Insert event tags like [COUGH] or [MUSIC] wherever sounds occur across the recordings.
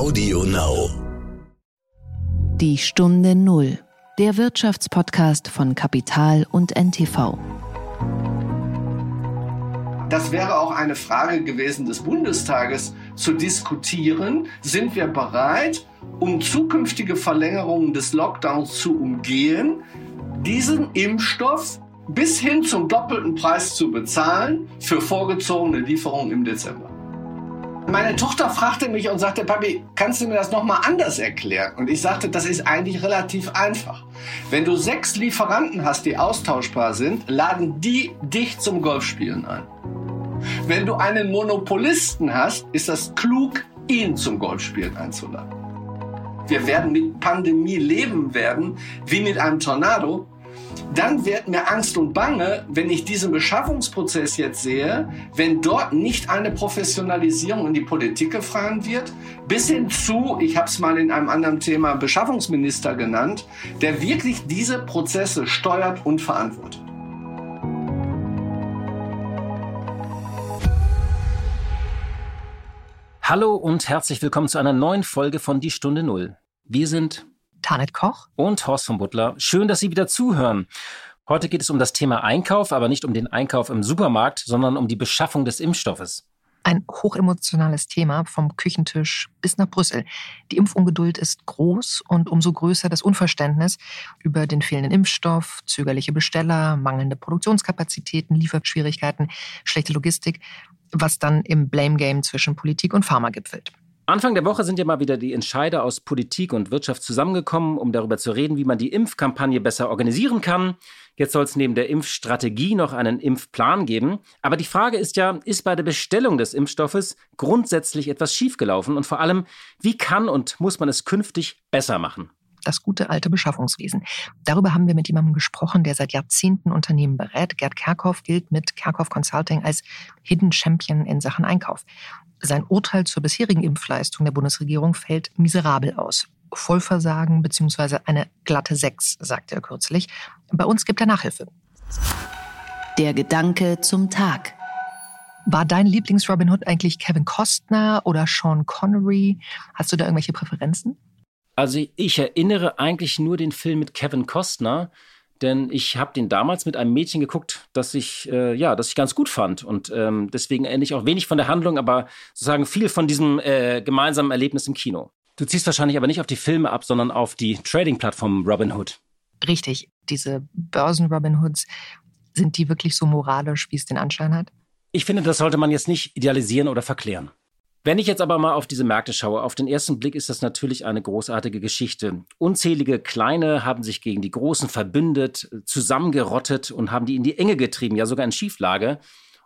Audio Now. Die Stunde Null, der Wirtschaftspodcast von Kapital und NTV. Das wäre auch eine Frage gewesen des Bundestages zu diskutieren. Sind wir bereit, um zukünftige Verlängerungen des Lockdowns zu umgehen, diesen Impfstoff bis hin zum doppelten Preis zu bezahlen für vorgezogene Lieferungen im Dezember? Meine Tochter fragte mich und sagte, Papi, kannst du mir das nochmal anders erklären? Und ich sagte, das ist eigentlich relativ einfach. Wenn du sechs Lieferanten hast, die austauschbar sind, laden die dich zum Golfspielen ein. Wenn du einen Monopolisten hast, ist das klug, ihn zum Golfspielen einzuladen. Wir werden mit Pandemie leben werden, wie mit einem Tornado, dann wird mir Angst und Bange, wenn ich diesen Beschaffungsprozess jetzt sehe, wenn dort nicht eine Professionalisierung in die Politik gefahren wird, bis hin zu, ich habe es mal in einem anderen Thema Beschaffungsminister genannt, der wirklich diese Prozesse steuert und verantwortet. Hallo und herzlich willkommen zu einer neuen Folge von Die Stunde Null. Wir sind Tanet Koch und Horst von Butler. Schön, dass Sie wieder zuhören. Heute geht es um das Thema Einkauf, aber nicht um den Einkauf im Supermarkt, sondern um die Beschaffung des Impfstoffes. Ein hochemotionales Thema vom Küchentisch bis nach Brüssel. Die Impfungeduld ist groß und umso größer das Unverständnis über den fehlenden Impfstoff, zögerliche Besteller, mangelnde Produktionskapazitäten, Lieferschwierigkeiten, schlechte Logistik, was dann im Blame Game zwischen Politik und Pharma gipfelt. Anfang der Woche sind ja mal wieder die Entscheider aus Politik und Wirtschaft zusammengekommen, um darüber zu reden, wie man die Impfkampagne besser organisieren kann. Jetzt soll es neben der Impfstrategie noch einen Impfplan geben. Aber die Frage ist ja, ist bei der Bestellung des Impfstoffes grundsätzlich etwas schiefgelaufen? Und vor allem, wie kann und muss man es künftig besser machen? Das gute alte Beschaffungswesen. Darüber haben wir mit jemandem gesprochen, der seit Jahrzehnten Unternehmen berät. Gerd Kerkhoff gilt mit Kerkhoff Consulting als Hidden Champion in Sachen Einkauf. Sein Urteil zur bisherigen Impfleistung der Bundesregierung fällt miserabel aus. Vollversagen bzw. eine glatte Sechs, sagte er kürzlich. Bei uns gibt er Nachhilfe. Der Gedanke zum Tag. War dein Lieblings-Robin Hood eigentlich Kevin Costner oder Sean Connery? Hast du da irgendwelche Präferenzen? Also ich erinnere eigentlich nur den Film mit Kevin Costner denn ich habe den damals mit einem Mädchen geguckt, das ich äh, ja, das ich ganz gut fand und ähm, deswegen ähnlich auch wenig von der Handlung, aber sozusagen viel von diesem äh, gemeinsamen Erlebnis im Kino. Du ziehst wahrscheinlich aber nicht auf die Filme ab, sondern auf die Trading-Plattform Robinhood. Richtig, diese Börsen Robinhoods, sind die wirklich so moralisch, wie es den Anschein hat? Ich finde, das sollte man jetzt nicht idealisieren oder verklären. Wenn ich jetzt aber mal auf diese Märkte schaue, auf den ersten Blick ist das natürlich eine großartige Geschichte. Unzählige Kleine haben sich gegen die Großen verbündet, zusammengerottet und haben die in die Enge getrieben, ja sogar in Schieflage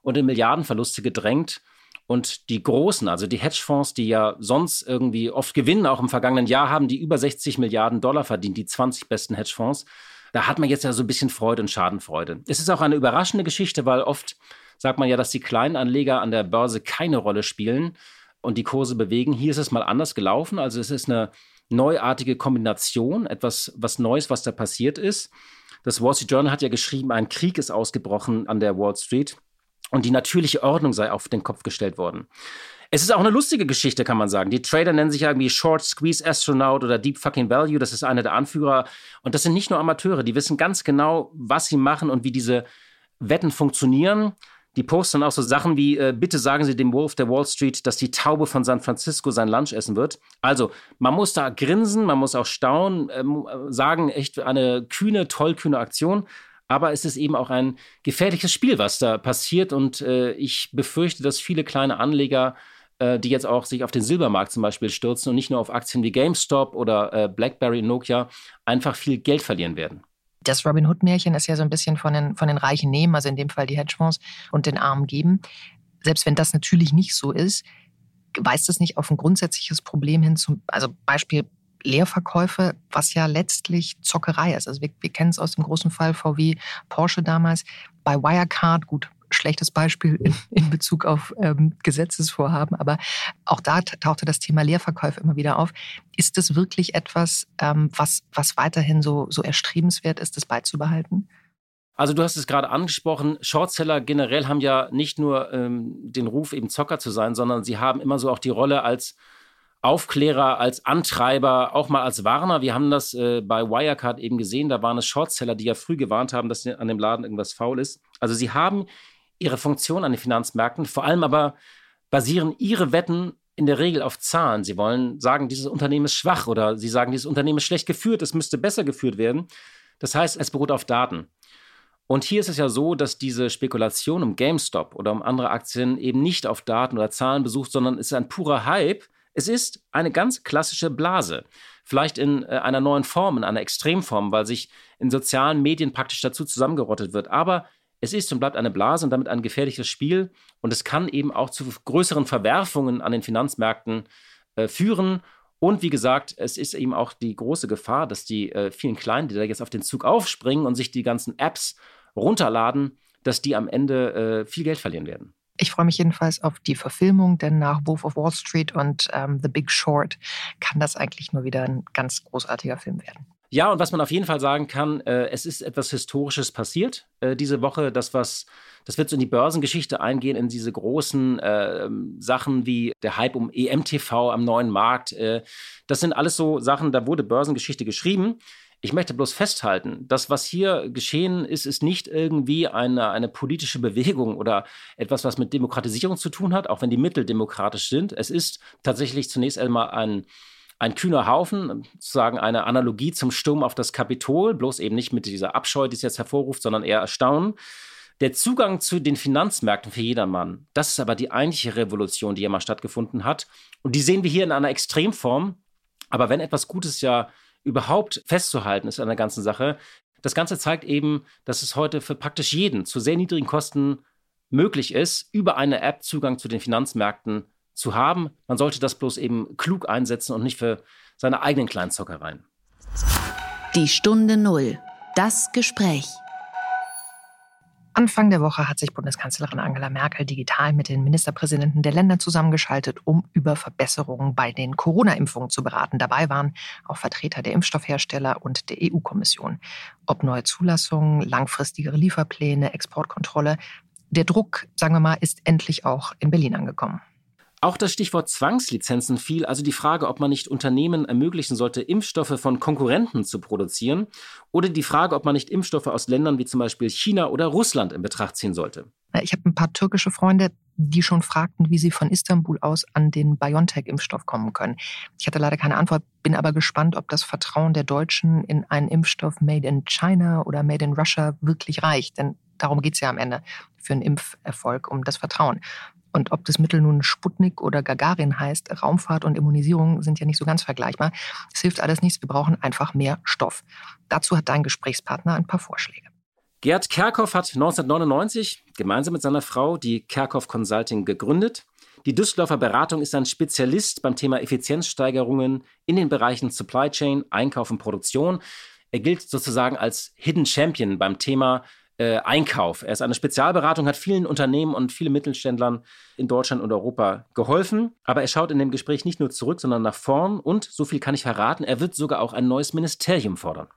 und in Milliardenverluste gedrängt. Und die Großen, also die Hedgefonds, die ja sonst irgendwie oft gewinnen, auch im vergangenen Jahr haben die über 60 Milliarden Dollar verdient, die 20 besten Hedgefonds. Da hat man jetzt ja so ein bisschen Freude und Schadenfreude. Es ist auch eine überraschende Geschichte, weil oft sagt man ja, dass die kleinen Anleger an der Börse keine Rolle spielen und die Kurse bewegen. Hier ist es mal anders gelaufen. Also es ist eine neuartige Kombination, etwas was Neues, was da passiert ist. Das Wall Street Journal hat ja geschrieben, ein Krieg ist ausgebrochen an der Wall Street und die natürliche Ordnung sei auf den Kopf gestellt worden. Es ist auch eine lustige Geschichte, kann man sagen. Die Trader nennen sich irgendwie Short Squeeze Astronaut oder Deep Fucking Value. Das ist einer der Anführer. Und das sind nicht nur Amateure, die wissen ganz genau, was sie machen und wie diese Wetten funktionieren. Die posten auch so Sachen wie, äh, bitte sagen Sie dem Wolf der Wall Street, dass die Taube von San Francisco sein Lunch essen wird. Also, man muss da grinsen, man muss auch staunen, ähm, sagen, echt eine kühne, tollkühne Aktion. Aber es ist eben auch ein gefährliches Spiel, was da passiert. Und äh, ich befürchte, dass viele kleine Anleger, äh, die jetzt auch sich auf den Silbermarkt zum Beispiel stürzen und nicht nur auf Aktien wie GameStop oder äh, BlackBerry Nokia, einfach viel Geld verlieren werden das Robin Hood-Märchen ist ja so ein bisschen von den, von den Reichen nehmen, also in dem Fall die Hedgefonds, und den Armen geben. Selbst wenn das natürlich nicht so ist, weist es nicht auf ein grundsätzliches Problem hin, zum, also Beispiel Leerverkäufe, was ja letztlich Zockerei ist. Also wir, wir kennen es aus dem großen Fall VW, Porsche damals. Bei Wirecard, gut, schlechtes Beispiel in, in Bezug auf ähm, Gesetzesvorhaben, aber auch da tauchte das Thema Leerverkäufe immer wieder auf. Ist das wirklich etwas, ähm, was, was weiterhin so, so erstrebenswert ist, das beizubehalten? Also du hast es gerade angesprochen, Shortseller generell haben ja nicht nur ähm, den Ruf, eben Zocker zu sein, sondern sie haben immer so auch die Rolle als Aufklärer, als Antreiber, auch mal als Warner. Wir haben das äh, bei Wirecard eben gesehen. Da waren es Shortseller, die ja früh gewarnt haben, dass an dem Laden irgendwas faul ist. Also sie haben ihre Funktion an den Finanzmärkten, vor allem aber basieren ihre Wetten in der Regel auf Zahlen. Sie wollen sagen, dieses Unternehmen ist schwach oder sie sagen, dieses Unternehmen ist schlecht geführt, es müsste besser geführt werden. Das heißt, es beruht auf Daten. Und hier ist es ja so, dass diese Spekulation um GameStop oder um andere Aktien eben nicht auf Daten oder Zahlen besucht, sondern es ist ein purer Hype. Es ist eine ganz klassische Blase. Vielleicht in äh, einer neuen Form, in einer Extremform, weil sich in sozialen Medien praktisch dazu zusammengerottet wird. Aber es ist und bleibt eine Blase und damit ein gefährliches Spiel. Und es kann eben auch zu größeren Verwerfungen an den Finanzmärkten äh, führen. Und wie gesagt, es ist eben auch die große Gefahr, dass die äh, vielen Kleinen, die da jetzt auf den Zug aufspringen und sich die ganzen Apps runterladen, dass die am Ende äh, viel Geld verlieren werden. Ich freue mich jedenfalls auf die Verfilmung, denn nach Wolf of Wall Street und ähm, The Big Short kann das eigentlich nur wieder ein ganz großartiger Film werden. Ja, und was man auf jeden Fall sagen kann, äh, es ist etwas Historisches passiert äh, diese Woche. Das, was, das wird so in die Börsengeschichte eingehen, in diese großen äh, Sachen wie der Hype um EMTV am neuen Markt. Äh, das sind alles so Sachen, da wurde Börsengeschichte geschrieben. Ich möchte bloß festhalten, das, was hier geschehen ist, ist nicht irgendwie eine, eine politische Bewegung oder etwas, was mit Demokratisierung zu tun hat, auch wenn die Mittel demokratisch sind. Es ist tatsächlich zunächst einmal ein ein kühner Haufen, sozusagen eine Analogie zum Sturm auf das Kapitol, bloß eben nicht mit dieser Abscheu, die es jetzt hervorruft, sondern eher Erstaunen. Der Zugang zu den Finanzmärkten für jedermann, das ist aber die eigentliche Revolution, die ja mal stattgefunden hat. Und die sehen wir hier in einer Extremform. Aber wenn etwas Gutes ja überhaupt festzuhalten ist an der ganzen Sache, das Ganze zeigt eben, dass es heute für praktisch jeden zu sehr niedrigen Kosten möglich ist, über eine App Zugang zu den Finanzmärkten zu haben. Man sollte das bloß eben klug einsetzen und nicht für seine eigenen kleinen Zockereien. Die Stunde Null. Das Gespräch. Anfang der Woche hat sich Bundeskanzlerin Angela Merkel digital mit den Ministerpräsidenten der Länder zusammengeschaltet, um über Verbesserungen bei den Corona-Impfungen zu beraten. Dabei waren auch Vertreter der Impfstoffhersteller und der EU-Kommission. Ob neue Zulassungen, langfristigere Lieferpläne, Exportkontrolle. Der Druck, sagen wir mal, ist endlich auch in Berlin angekommen. Auch das Stichwort Zwangslizenzen fiel, also die Frage, ob man nicht Unternehmen ermöglichen sollte, Impfstoffe von Konkurrenten zu produzieren, oder die Frage, ob man nicht Impfstoffe aus Ländern wie zum Beispiel China oder Russland in Betracht ziehen sollte. Ich habe ein paar türkische Freunde, die schon fragten, wie sie von Istanbul aus an den BioNTech-Impfstoff kommen können. Ich hatte leider keine Antwort, bin aber gespannt, ob das Vertrauen der Deutschen in einen Impfstoff made in China oder made in Russia wirklich reicht. Denn darum geht es ja am Ende für einen Impferfolg, um das Vertrauen. Und ob das Mittel nun Sputnik oder Gagarin heißt, Raumfahrt und Immunisierung sind ja nicht so ganz vergleichbar. Es hilft alles nichts, wir brauchen einfach mehr Stoff. Dazu hat dein Gesprächspartner ein paar Vorschläge. Gerd Kerkhoff hat 1999 gemeinsam mit seiner Frau die Kerkhoff Consulting gegründet. Die Düsseldorfer Beratung ist ein Spezialist beim Thema Effizienzsteigerungen in den Bereichen Supply Chain, Einkauf und Produktion. Er gilt sozusagen als Hidden Champion beim Thema äh, Einkauf. Er ist eine Spezialberatung, hat vielen Unternehmen und vielen Mittelständlern in Deutschland und Europa geholfen. Aber er schaut in dem Gespräch nicht nur zurück, sondern nach vorn. Und, so viel kann ich verraten, er wird sogar auch ein neues Ministerium fordern.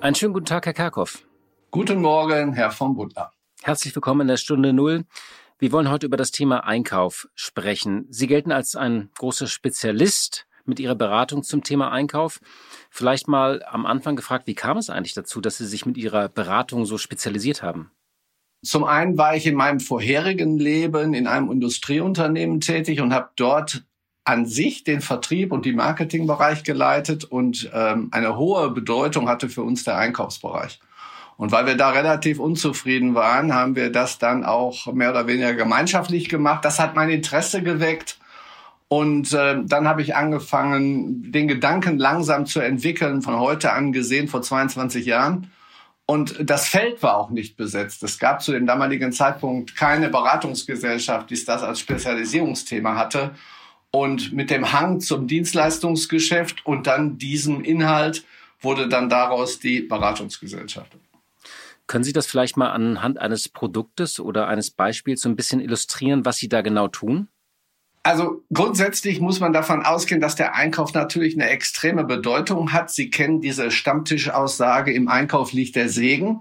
Einen schönen guten Tag, Herr Kerkhoff. Guten Morgen, Herr von Butler. Herzlich willkommen in der Stunde Null. Wir wollen heute über das Thema Einkauf sprechen. Sie gelten als ein großer Spezialist mit Ihrer Beratung zum Thema Einkauf. Vielleicht mal am Anfang gefragt, wie kam es eigentlich dazu, dass Sie sich mit Ihrer Beratung so spezialisiert haben? Zum einen war ich in meinem vorherigen Leben in einem Industrieunternehmen tätig und habe dort an sich den Vertrieb und die Marketingbereich geleitet und ähm, eine hohe Bedeutung hatte für uns der Einkaufsbereich. Und weil wir da relativ unzufrieden waren, haben wir das dann auch mehr oder weniger gemeinschaftlich gemacht. Das hat mein Interesse geweckt und äh, dann habe ich angefangen, den Gedanken langsam zu entwickeln, von heute an gesehen, vor 22 Jahren. Und das Feld war auch nicht besetzt. Es gab zu dem damaligen Zeitpunkt keine Beratungsgesellschaft, die das als Spezialisierungsthema hatte. Und mit dem Hang zum Dienstleistungsgeschäft und dann diesem Inhalt wurde dann daraus die Beratungsgesellschaft. Können Sie das vielleicht mal anhand eines Produktes oder eines Beispiels so ein bisschen illustrieren, was Sie da genau tun? Also grundsätzlich muss man davon ausgehen, dass der Einkauf natürlich eine extreme Bedeutung hat. Sie kennen diese Stammtischaussage, im Einkauf liegt der Segen.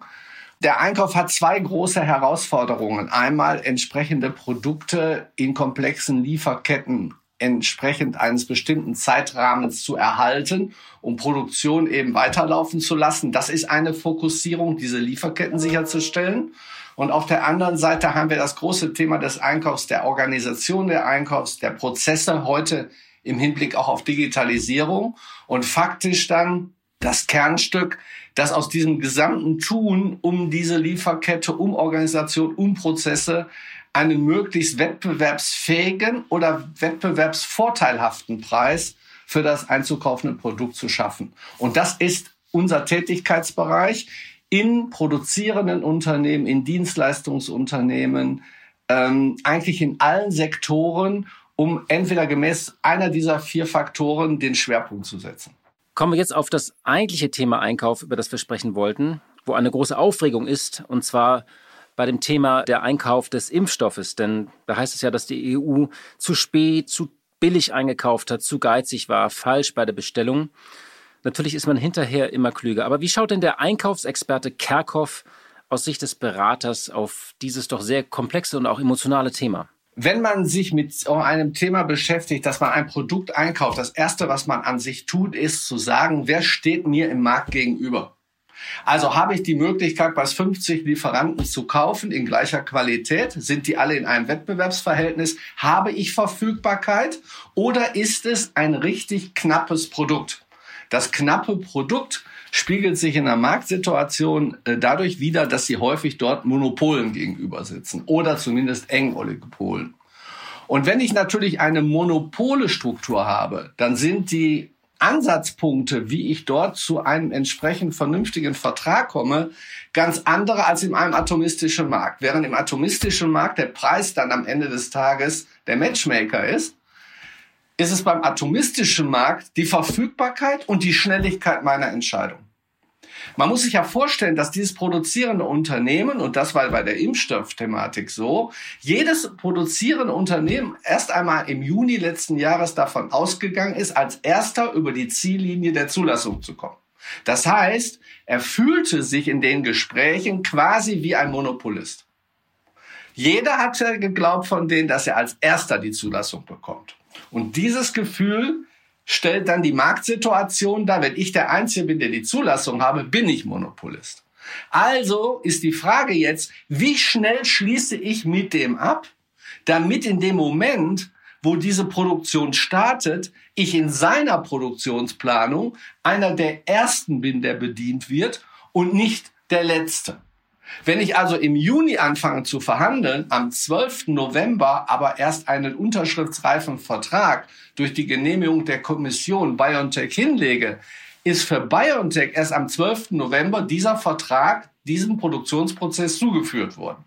Der Einkauf hat zwei große Herausforderungen. Einmal entsprechende Produkte in komplexen Lieferketten entsprechend eines bestimmten Zeitrahmens zu erhalten, um Produktion eben weiterlaufen zu lassen. Das ist eine Fokussierung, diese Lieferketten sicherzustellen. Und auf der anderen Seite haben wir das große Thema des Einkaufs, der Organisation der Einkaufs, der Prozesse heute im Hinblick auch auf Digitalisierung und faktisch dann das Kernstück, das aus diesem gesamten Tun um diese Lieferkette, um Organisation, um Prozesse einen möglichst wettbewerbsfähigen oder wettbewerbsvorteilhaften Preis für das einzukaufende Produkt zu schaffen. Und das ist unser Tätigkeitsbereich in produzierenden Unternehmen, in Dienstleistungsunternehmen, ähm, eigentlich in allen Sektoren, um entweder gemäß einer dieser vier Faktoren den Schwerpunkt zu setzen. Kommen wir jetzt auf das eigentliche Thema Einkauf, über das wir sprechen wollten, wo eine große Aufregung ist, und zwar bei dem Thema der Einkauf des Impfstoffes. Denn da heißt es ja, dass die EU zu spät, zu billig eingekauft hat, zu geizig war, falsch bei der Bestellung. Natürlich ist man hinterher immer klüger. Aber wie schaut denn der Einkaufsexperte Kerkhoff aus Sicht des Beraters auf dieses doch sehr komplexe und auch emotionale Thema? Wenn man sich mit einem Thema beschäftigt, dass man ein Produkt einkauft, das Erste, was man an sich tut, ist zu sagen, wer steht mir im Markt gegenüber? Also habe ich die Möglichkeit, bei 50 Lieferanten zu kaufen in gleicher Qualität? Sind die alle in einem Wettbewerbsverhältnis? Habe ich Verfügbarkeit? Oder ist es ein richtig knappes Produkt? Das knappe Produkt spiegelt sich in der Marktsituation äh, dadurch wider, dass sie häufig dort Monopolen gegenüber sitzen oder zumindest Engoligopolen. Und wenn ich natürlich eine Monopolestruktur habe, dann sind die Ansatzpunkte, wie ich dort zu einem entsprechend vernünftigen Vertrag komme, ganz andere als in einem atomistischen Markt. Während im atomistischen Markt der Preis dann am Ende des Tages der Matchmaker ist, ist es beim atomistischen Markt die Verfügbarkeit und die Schnelligkeit meiner Entscheidung. Man muss sich ja vorstellen, dass dieses produzierende Unternehmen, und das war bei der Impfstoffthematik so, jedes produzierende Unternehmen erst einmal im Juni letzten Jahres davon ausgegangen ist, als erster über die Ziellinie der Zulassung zu kommen. Das heißt, er fühlte sich in den Gesprächen quasi wie ein Monopolist. Jeder hatte geglaubt von denen, dass er als erster die Zulassung bekommt. Und dieses Gefühl stellt dann die Marktsituation dar. Wenn ich der Einzige bin, der die Zulassung habe, bin ich Monopolist. Also ist die Frage jetzt, wie schnell schließe ich mit dem ab, damit in dem Moment, wo diese Produktion startet, ich in seiner Produktionsplanung einer der ersten bin, der bedient wird und nicht der letzte. Wenn ich also im Juni anfange zu verhandeln, am 12. November aber erst einen unterschriftsreifen Vertrag durch die Genehmigung der Kommission BioNTech hinlege, ist für BioNTech erst am 12. November dieser Vertrag diesem Produktionsprozess zugeführt worden.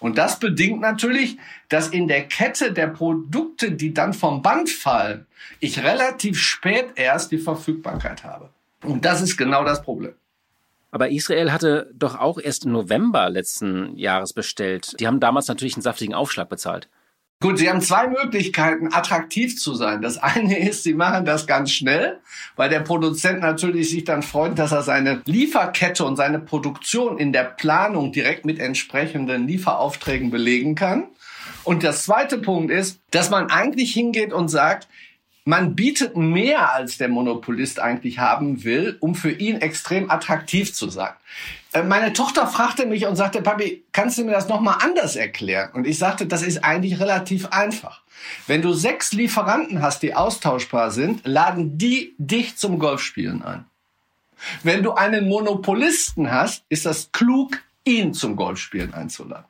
Und das bedingt natürlich, dass in der Kette der Produkte, die dann vom Band fallen, ich relativ spät erst die Verfügbarkeit habe. Und das ist genau das Problem. Aber Israel hatte doch auch erst im November letzten Jahres bestellt. Die haben damals natürlich einen saftigen Aufschlag bezahlt. Gut, Sie haben zwei Möglichkeiten, attraktiv zu sein. Das eine ist, Sie machen das ganz schnell, weil der Produzent natürlich sich dann freut, dass er seine Lieferkette und seine Produktion in der Planung direkt mit entsprechenden Lieferaufträgen belegen kann. Und der zweite Punkt ist, dass man eigentlich hingeht und sagt, man bietet mehr, als der Monopolist eigentlich haben will, um für ihn extrem attraktiv zu sein. Äh, meine Tochter fragte mich und sagte, Papi, kannst du mir das nochmal anders erklären? Und ich sagte, das ist eigentlich relativ einfach. Wenn du sechs Lieferanten hast, die austauschbar sind, laden die dich zum Golfspielen ein. Wenn du einen Monopolisten hast, ist das klug, ihn zum Golfspielen einzuladen.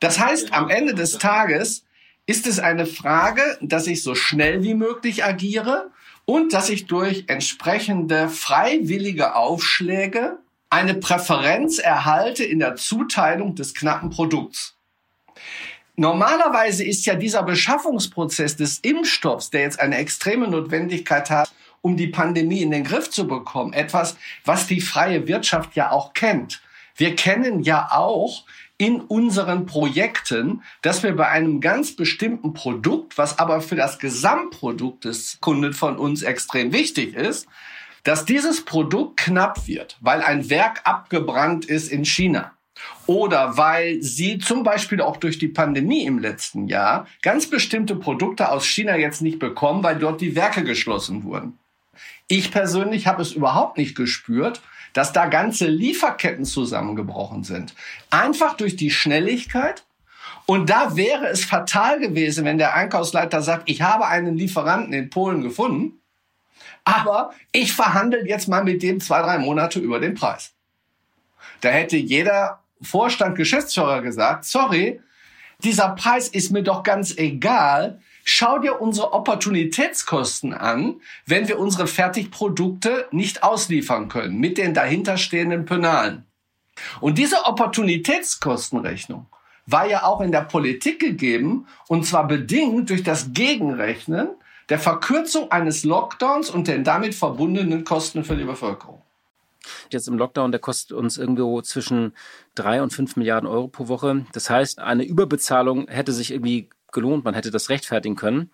Das heißt, am Ende des Tages ist es eine Frage, dass ich so schnell wie möglich agiere und dass ich durch entsprechende freiwillige Aufschläge eine Präferenz erhalte in der Zuteilung des knappen Produkts. Normalerweise ist ja dieser Beschaffungsprozess des Impfstoffs, der jetzt eine extreme Notwendigkeit hat, um die Pandemie in den Griff zu bekommen, etwas, was die freie Wirtschaft ja auch kennt. Wir kennen ja auch in unseren Projekten, dass wir bei einem ganz bestimmten Produkt, was aber für das Gesamtprodukt des Kunden von uns extrem wichtig ist, dass dieses Produkt knapp wird, weil ein Werk abgebrannt ist in China oder weil sie zum Beispiel auch durch die Pandemie im letzten Jahr ganz bestimmte Produkte aus China jetzt nicht bekommen, weil dort die Werke geschlossen wurden. Ich persönlich habe es überhaupt nicht gespürt, dass da ganze Lieferketten zusammengebrochen sind. Einfach durch die Schnelligkeit. Und da wäre es fatal gewesen, wenn der Einkaufsleiter sagt, ich habe einen Lieferanten in Polen gefunden, aber ich verhandle jetzt mal mit dem zwei, drei Monate über den Preis. Da hätte jeder Vorstand, Geschäftsführer gesagt, sorry, dieser Preis ist mir doch ganz egal. Schau dir unsere Opportunitätskosten an, wenn wir unsere Fertigprodukte nicht ausliefern können mit den dahinterstehenden Penalen. Und diese Opportunitätskostenrechnung war ja auch in der Politik gegeben und zwar bedingt durch das Gegenrechnen der Verkürzung eines Lockdowns und den damit verbundenen Kosten für die Bevölkerung. Jetzt im Lockdown, der kostet uns irgendwo zwischen drei und fünf Milliarden Euro pro Woche. Das heißt, eine Überbezahlung hätte sich irgendwie gelohnt, man hätte das rechtfertigen können.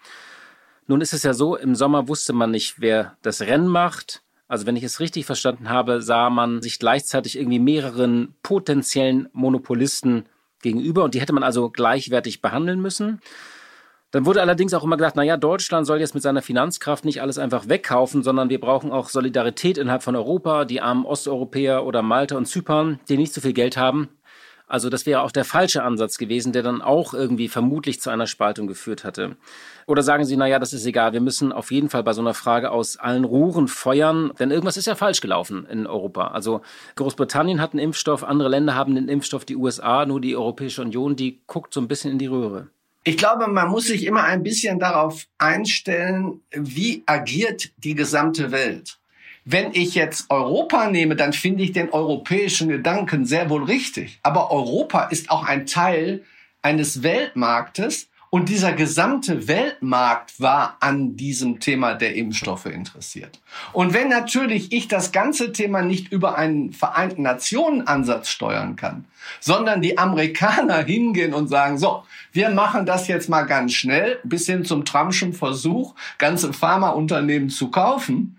Nun ist es ja so, im Sommer wusste man nicht, wer das Rennen macht. Also wenn ich es richtig verstanden habe, sah man sich gleichzeitig irgendwie mehreren potenziellen Monopolisten gegenüber und die hätte man also gleichwertig behandeln müssen. Dann wurde allerdings auch immer gesagt, naja, Deutschland soll jetzt mit seiner Finanzkraft nicht alles einfach wegkaufen, sondern wir brauchen auch Solidarität innerhalb von Europa, die armen Osteuropäer oder Malta und Zypern, die nicht so viel Geld haben. Also das wäre auch der falsche Ansatz gewesen, der dann auch irgendwie vermutlich zu einer Spaltung geführt hatte. Oder sagen Sie, naja, das ist egal, wir müssen auf jeden Fall bei so einer Frage aus allen Rohren feuern, denn irgendwas ist ja falsch gelaufen in Europa. Also Großbritannien hat einen Impfstoff, andere Länder haben den Impfstoff, die USA, nur die Europäische Union, die guckt so ein bisschen in die Röhre. Ich glaube, man muss sich immer ein bisschen darauf einstellen, wie agiert die gesamte Welt. Wenn ich jetzt Europa nehme, dann finde ich den europäischen Gedanken sehr wohl richtig. Aber Europa ist auch ein Teil eines Weltmarktes und dieser gesamte Weltmarkt war an diesem Thema der Impfstoffe interessiert. Und wenn natürlich ich das ganze Thema nicht über einen Vereinten Nationen Ansatz steuern kann, sondern die Amerikaner [LAUGHS] hingehen und sagen, so, wir machen das jetzt mal ganz schnell, bis hin zum Trumpschen Versuch, ganze Pharmaunternehmen zu kaufen,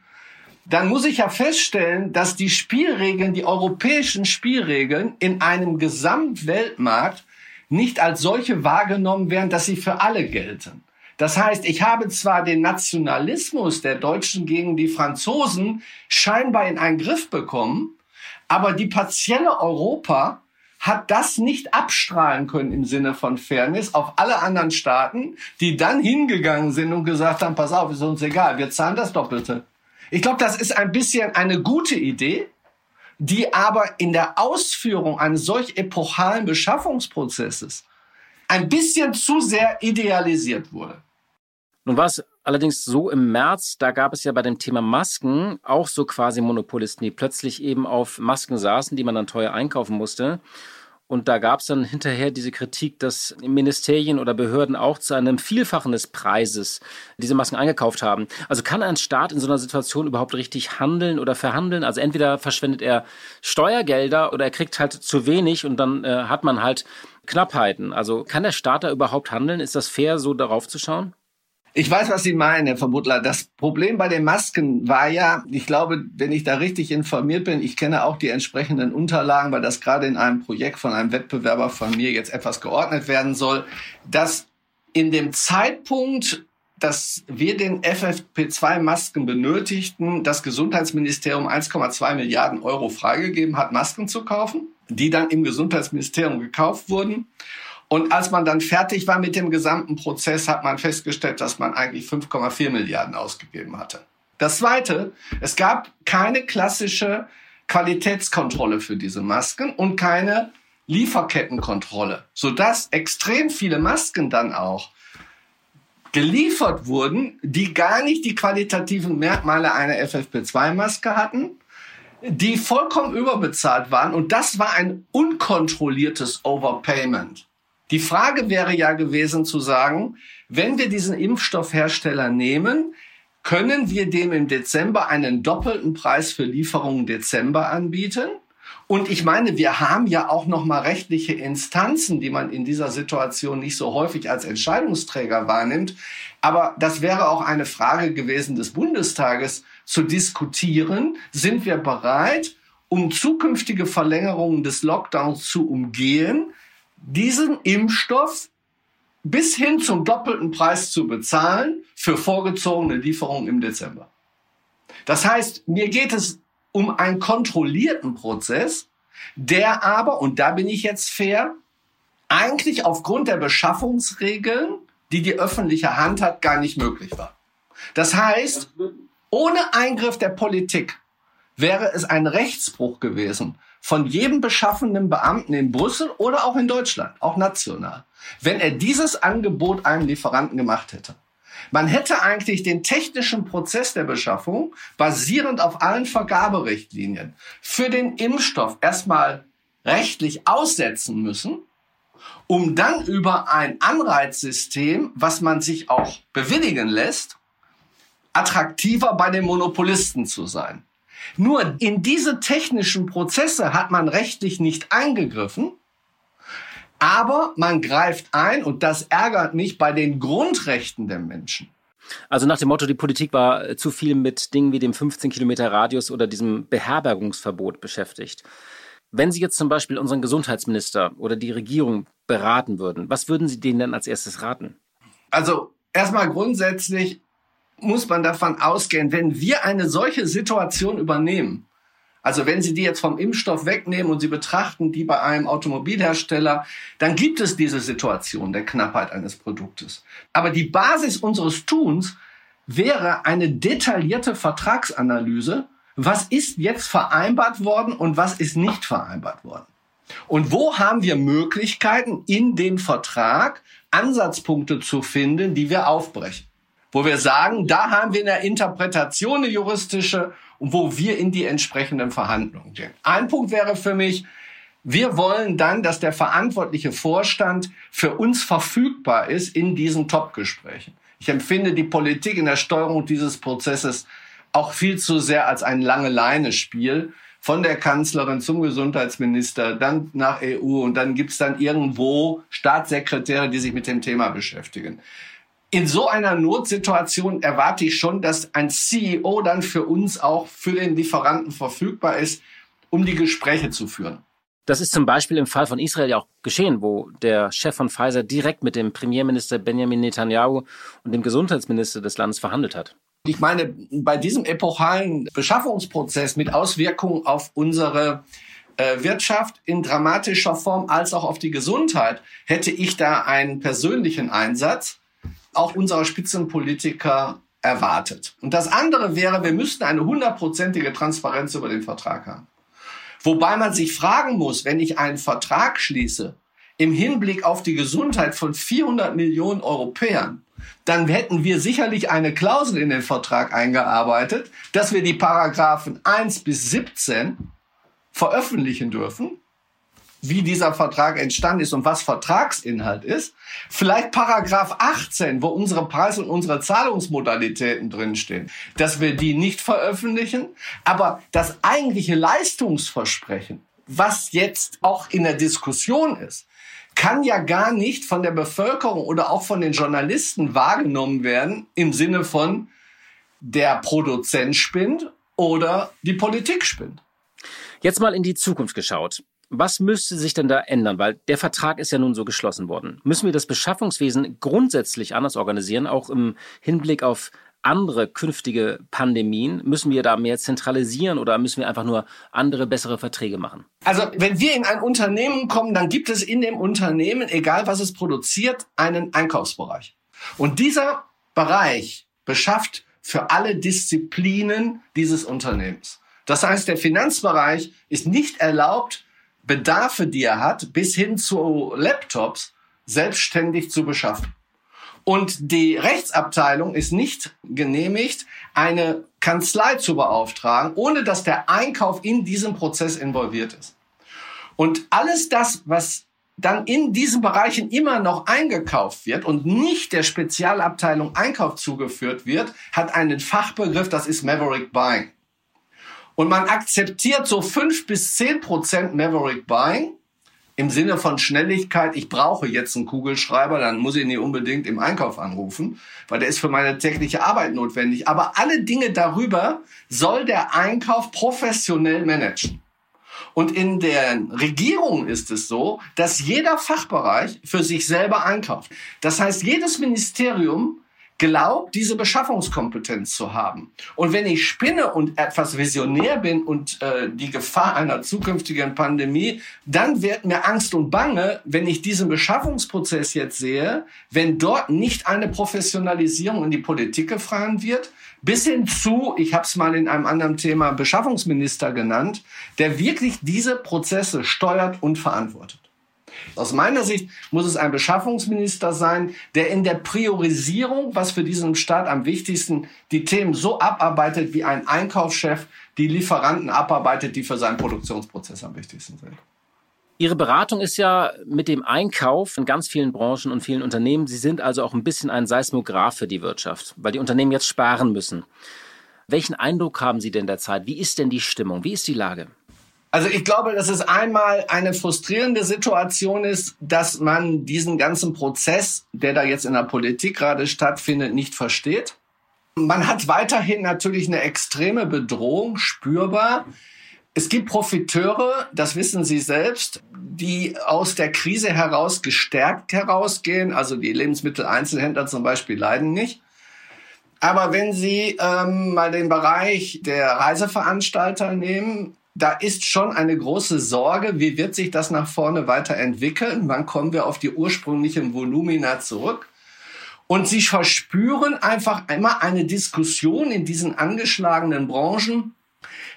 dann muss ich ja feststellen, dass die Spielregeln, die europäischen Spielregeln in einem Gesamtweltmarkt nicht als solche wahrgenommen werden, dass sie für alle gelten. Das heißt, ich habe zwar den Nationalismus der Deutschen gegen die Franzosen scheinbar in einen Griff bekommen, aber die partielle Europa hat das nicht abstrahlen können im Sinne von Fairness auf alle anderen Staaten, die dann hingegangen sind und gesagt haben, pass auf, ist uns egal, wir zahlen das Doppelte. Ich glaube, das ist ein bisschen eine gute Idee, die aber in der Ausführung eines solch epochalen Beschaffungsprozesses ein bisschen zu sehr idealisiert wurde. Nun war es allerdings so im März, da gab es ja bei dem Thema Masken auch so quasi Monopolisten, die plötzlich eben auf Masken saßen, die man dann teuer einkaufen musste. Und da gab es dann hinterher diese Kritik, dass Ministerien oder Behörden auch zu einem Vielfachen des Preises diese Masken eingekauft haben. Also kann ein Staat in so einer Situation überhaupt richtig handeln oder verhandeln? Also entweder verschwendet er Steuergelder oder er kriegt halt zu wenig und dann äh, hat man halt Knappheiten. Also kann der Staat da überhaupt handeln? Ist das fair, so darauf zu schauen? Ich weiß, was Sie meinen, Herr Verbutler. Das Problem bei den Masken war ja, ich glaube, wenn ich da richtig informiert bin, ich kenne auch die entsprechenden Unterlagen, weil das gerade in einem Projekt von einem Wettbewerber von mir jetzt etwas geordnet werden soll, dass in dem Zeitpunkt, dass wir den FFP2-Masken benötigten, das Gesundheitsministerium 1,2 Milliarden Euro freigegeben hat, Masken zu kaufen, die dann im Gesundheitsministerium gekauft wurden. Und als man dann fertig war mit dem gesamten Prozess, hat man festgestellt, dass man eigentlich 5,4 Milliarden ausgegeben hatte. Das Zweite, es gab keine klassische Qualitätskontrolle für diese Masken und keine Lieferkettenkontrolle, sodass extrem viele Masken dann auch geliefert wurden, die gar nicht die qualitativen Merkmale einer FFP2-Maske hatten, die vollkommen überbezahlt waren und das war ein unkontrolliertes Overpayment. Die Frage wäre ja gewesen zu sagen, wenn wir diesen Impfstoffhersteller nehmen, können wir dem im Dezember einen doppelten Preis für Lieferungen Dezember anbieten? Und ich meine, wir haben ja auch noch mal rechtliche Instanzen, die man in dieser Situation nicht so häufig als Entscheidungsträger wahrnimmt. Aber das wäre auch eine Frage gewesen des Bundestages zu diskutieren. Sind wir bereit, um zukünftige Verlängerungen des Lockdowns zu umgehen, diesen Impfstoff bis hin zum doppelten Preis zu bezahlen für vorgezogene Lieferungen im Dezember. Das heißt, mir geht es um einen kontrollierten Prozess, der aber, und da bin ich jetzt fair, eigentlich aufgrund der Beschaffungsregeln, die die öffentliche Hand hat, gar nicht möglich war. Das heißt, ohne Eingriff der Politik wäre es ein Rechtsbruch gewesen von jedem beschaffenden Beamten in Brüssel oder auch in Deutschland, auch national, wenn er dieses Angebot einem Lieferanten gemacht hätte. Man hätte eigentlich den technischen Prozess der Beschaffung basierend auf allen Vergaberichtlinien für den Impfstoff erstmal rechtlich aussetzen müssen, um dann über ein Anreizsystem, was man sich auch bewilligen lässt, attraktiver bei den Monopolisten zu sein. Nur in diese technischen Prozesse hat man rechtlich nicht eingegriffen, aber man greift ein und das ärgert mich bei den Grundrechten der Menschen. Also nach dem Motto, die Politik war zu viel mit Dingen wie dem 15 Kilometer Radius oder diesem Beherbergungsverbot beschäftigt. Wenn Sie jetzt zum Beispiel unseren Gesundheitsminister oder die Regierung beraten würden, was würden Sie denen denn als erstes raten? Also erstmal grundsätzlich muss man davon ausgehen, wenn wir eine solche Situation übernehmen, also wenn Sie die jetzt vom Impfstoff wegnehmen und Sie betrachten die bei einem Automobilhersteller, dann gibt es diese Situation der Knappheit eines Produktes. Aber die Basis unseres Tuns wäre eine detaillierte Vertragsanalyse. Was ist jetzt vereinbart worden und was ist nicht vereinbart worden? Und wo haben wir Möglichkeiten in dem Vertrag Ansatzpunkte zu finden, die wir aufbrechen? Wo wir sagen, da haben wir eine Interpretation, eine juristische, und wo wir in die entsprechenden Verhandlungen gehen. Ein Punkt wäre für mich, wir wollen dann, dass der verantwortliche Vorstand für uns verfügbar ist in diesen Top-Gesprächen. Ich empfinde die Politik in der Steuerung dieses Prozesses auch viel zu sehr als ein lange Leine-Spiel von der Kanzlerin zum Gesundheitsminister, dann nach EU und dann gibt's dann irgendwo Staatssekretäre, die sich mit dem Thema beschäftigen in so einer Notsituation erwarte ich schon, dass ein CEO dann für uns auch für den Lieferanten verfügbar ist, um die Gespräche zu führen. Das ist zum Beispiel im Fall von Israel ja auch geschehen, wo der Chef von Pfizer direkt mit dem Premierminister Benjamin Netanyahu und dem Gesundheitsminister des Landes verhandelt hat. Ich meine, bei diesem epochalen Beschaffungsprozess mit Auswirkungen auf unsere äh, Wirtschaft in dramatischer Form als auch auf die Gesundheit hätte ich da einen persönlichen Einsatz auch unserer Spitzenpolitiker erwartet. Und das andere wäre, wir müssten eine hundertprozentige Transparenz über den Vertrag haben. Wobei man sich fragen muss, wenn ich einen Vertrag schließe, im Hinblick auf die Gesundheit von 400 Millionen Europäern, dann hätten wir sicherlich eine Klausel in den Vertrag eingearbeitet, dass wir die Paragraphen 1 bis 17 veröffentlichen dürfen wie dieser Vertrag entstanden ist und was Vertragsinhalt ist. Vielleicht Paragraph 18, wo unsere Preis- und unsere Zahlungsmodalitäten drinstehen, dass wir die nicht veröffentlichen. Aber das eigentliche Leistungsversprechen, was jetzt auch in der Diskussion ist, kann ja gar nicht von der Bevölkerung oder auch von den Journalisten wahrgenommen werden im Sinne von der Produzent spinnt oder die Politik spinnt. Jetzt mal in die Zukunft geschaut. Was müsste sich denn da ändern? Weil der Vertrag ist ja nun so geschlossen worden. Müssen wir das Beschaffungswesen grundsätzlich anders organisieren, auch im Hinblick auf andere künftige Pandemien? Müssen wir da mehr zentralisieren oder müssen wir einfach nur andere, bessere Verträge machen? Also, wenn wir in ein Unternehmen kommen, dann gibt es in dem Unternehmen, egal was es produziert, einen Einkaufsbereich. Und dieser Bereich beschafft für alle Disziplinen dieses Unternehmens. Das heißt, der Finanzbereich ist nicht erlaubt, Bedarfe, die er hat, bis hin zu Laptops selbstständig zu beschaffen. Und die Rechtsabteilung ist nicht genehmigt, eine Kanzlei zu beauftragen, ohne dass der Einkauf in diesem Prozess involviert ist. Und alles das, was dann in diesen Bereichen immer noch eingekauft wird und nicht der Spezialabteilung Einkauf zugeführt wird, hat einen Fachbegriff, das ist Maverick Buying. Und man akzeptiert so fünf bis zehn Prozent Maverick Buying im Sinne von Schnelligkeit. Ich brauche jetzt einen Kugelschreiber, dann muss ich ihn nicht unbedingt im Einkauf anrufen, weil der ist für meine tägliche Arbeit notwendig. Aber alle Dinge darüber soll der Einkauf professionell managen. Und in der Regierung ist es so, dass jeder Fachbereich für sich selber einkauft. Das heißt, jedes Ministerium glaubt, diese Beschaffungskompetenz zu haben. Und wenn ich spinne und etwas visionär bin und äh, die Gefahr einer zukünftigen Pandemie, dann wird mir Angst und Bange, wenn ich diesen Beschaffungsprozess jetzt sehe, wenn dort nicht eine Professionalisierung in die Politik gefahren wird, bis hin zu, ich habe es mal in einem anderen Thema Beschaffungsminister genannt, der wirklich diese Prozesse steuert und verantwortet. Aus meiner Sicht muss es ein Beschaffungsminister sein, der in der Priorisierung, was für diesen Staat am wichtigsten, die Themen so abarbeitet, wie ein Einkaufschef die Lieferanten abarbeitet, die für seinen Produktionsprozess am wichtigsten sind. Ihre Beratung ist ja mit dem Einkauf in ganz vielen Branchen und vielen Unternehmen. Sie sind also auch ein bisschen ein Seismograph für die Wirtschaft, weil die Unternehmen jetzt sparen müssen. Welchen Eindruck haben Sie denn derzeit? Wie ist denn die Stimmung? Wie ist die Lage? Also ich glaube, dass es einmal eine frustrierende Situation ist, dass man diesen ganzen Prozess, der da jetzt in der Politik gerade stattfindet, nicht versteht. Man hat weiterhin natürlich eine extreme Bedrohung spürbar. Es gibt Profiteure, das wissen Sie selbst, die aus der Krise heraus gestärkt herausgehen. Also die Lebensmitteleinzelhändler zum Beispiel leiden nicht. Aber wenn Sie ähm, mal den Bereich der Reiseveranstalter nehmen, da ist schon eine große Sorge, wie wird sich das nach vorne weiterentwickeln? Wann kommen wir auf die ursprünglichen Volumina zurück? Und sie verspüren einfach immer eine Diskussion in diesen angeschlagenen Branchen,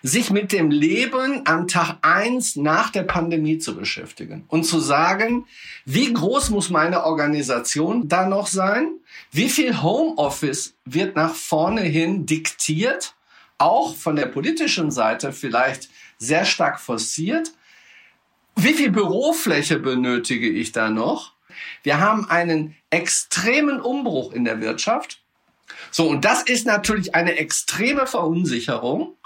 sich mit dem Leben am Tag eins nach der Pandemie zu beschäftigen und zu sagen, wie groß muss meine Organisation da noch sein? Wie viel Homeoffice wird nach vorne hin diktiert? Auch von der politischen Seite vielleicht sehr stark forciert. Wie viel Bürofläche benötige ich da noch? Wir haben einen extremen Umbruch in der Wirtschaft. So, und das ist natürlich eine extreme Verunsicherung,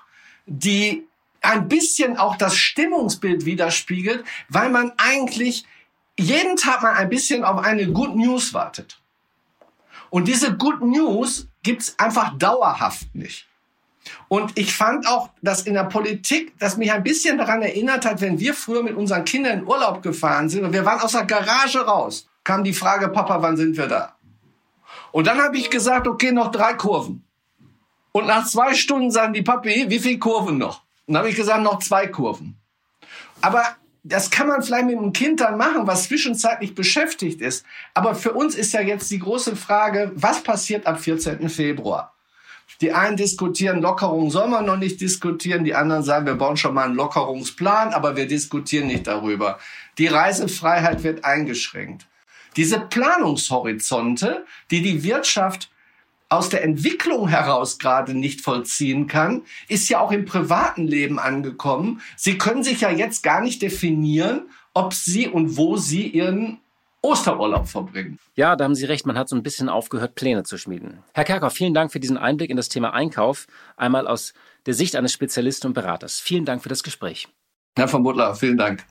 die ein bisschen auch das Stimmungsbild widerspiegelt, weil man eigentlich jeden Tag mal ein bisschen auf eine Good News wartet. Und diese Good News gibt's einfach dauerhaft nicht. Und ich fand auch, dass in der Politik, das mich ein bisschen daran erinnert hat, wenn wir früher mit unseren Kindern in Urlaub gefahren sind und wir waren aus der Garage raus, kam die Frage, Papa, wann sind wir da? Und dann habe ich gesagt, okay, noch drei Kurven. Und nach zwei Stunden sagen die Papi, wie viele Kurven noch? Und dann habe ich gesagt, noch zwei Kurven. Aber das kann man vielleicht mit einem Kind dann machen, was zwischenzeitlich beschäftigt ist. Aber für uns ist ja jetzt die große Frage, was passiert ab 14. Februar? Die einen diskutieren, Lockerung soll man noch nicht diskutieren. Die anderen sagen, wir bauen schon mal einen Lockerungsplan, aber wir diskutieren nicht darüber. Die Reisefreiheit wird eingeschränkt. Diese Planungshorizonte, die die Wirtschaft aus der Entwicklung heraus gerade nicht vollziehen kann, ist ja auch im privaten Leben angekommen. Sie können sich ja jetzt gar nicht definieren, ob Sie und wo Sie Ihren Osterurlaub verbringen. Ja, da haben Sie recht, man hat so ein bisschen aufgehört, Pläne zu schmieden. Herr Kerkhoff, vielen Dank für diesen Einblick in das Thema Einkauf, einmal aus der Sicht eines Spezialisten und Beraters. Vielen Dank für das Gespräch. Herr von Butler, vielen Dank.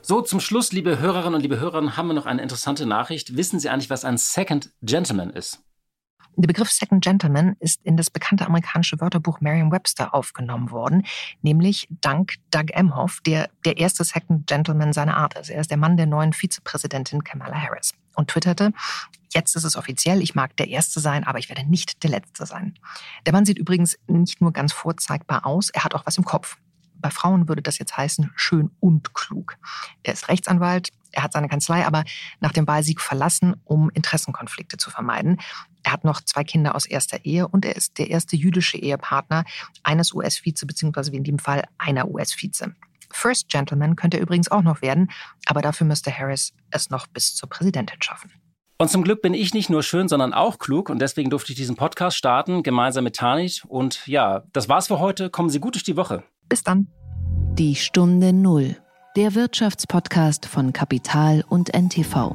So, zum Schluss, liebe Hörerinnen und liebe Hörer, haben wir noch eine interessante Nachricht. Wissen Sie eigentlich, was ein Second Gentleman ist? Der Begriff Second Gentleman ist in das bekannte amerikanische Wörterbuch Merriam-Webster aufgenommen worden, nämlich dank Doug Emhoff, der der erste Second Gentleman seiner Art ist. Er ist der Mann der neuen Vizepräsidentin Kamala Harris und twitterte, jetzt ist es offiziell, ich mag der Erste sein, aber ich werde nicht der Letzte sein. Der Mann sieht übrigens nicht nur ganz vorzeigbar aus, er hat auch was im Kopf. Bei Frauen würde das jetzt heißen, schön und klug. Er ist Rechtsanwalt, er hat seine Kanzlei aber nach dem Wahlsieg verlassen, um Interessenkonflikte zu vermeiden. Er hat noch zwei Kinder aus erster Ehe und er ist der erste jüdische Ehepartner eines US-Vize, beziehungsweise wie in dem Fall einer US-Vize. First Gentleman könnte er übrigens auch noch werden, aber dafür müsste Harris es noch bis zur Präsidentin schaffen. Und zum Glück bin ich nicht nur schön, sondern auch klug und deswegen durfte ich diesen Podcast starten, gemeinsam mit Tanit. Und ja, das war's für heute. Kommen Sie gut durch die Woche. Bis dann. Die Stunde Null, der Wirtschaftspodcast von Kapital und NTV.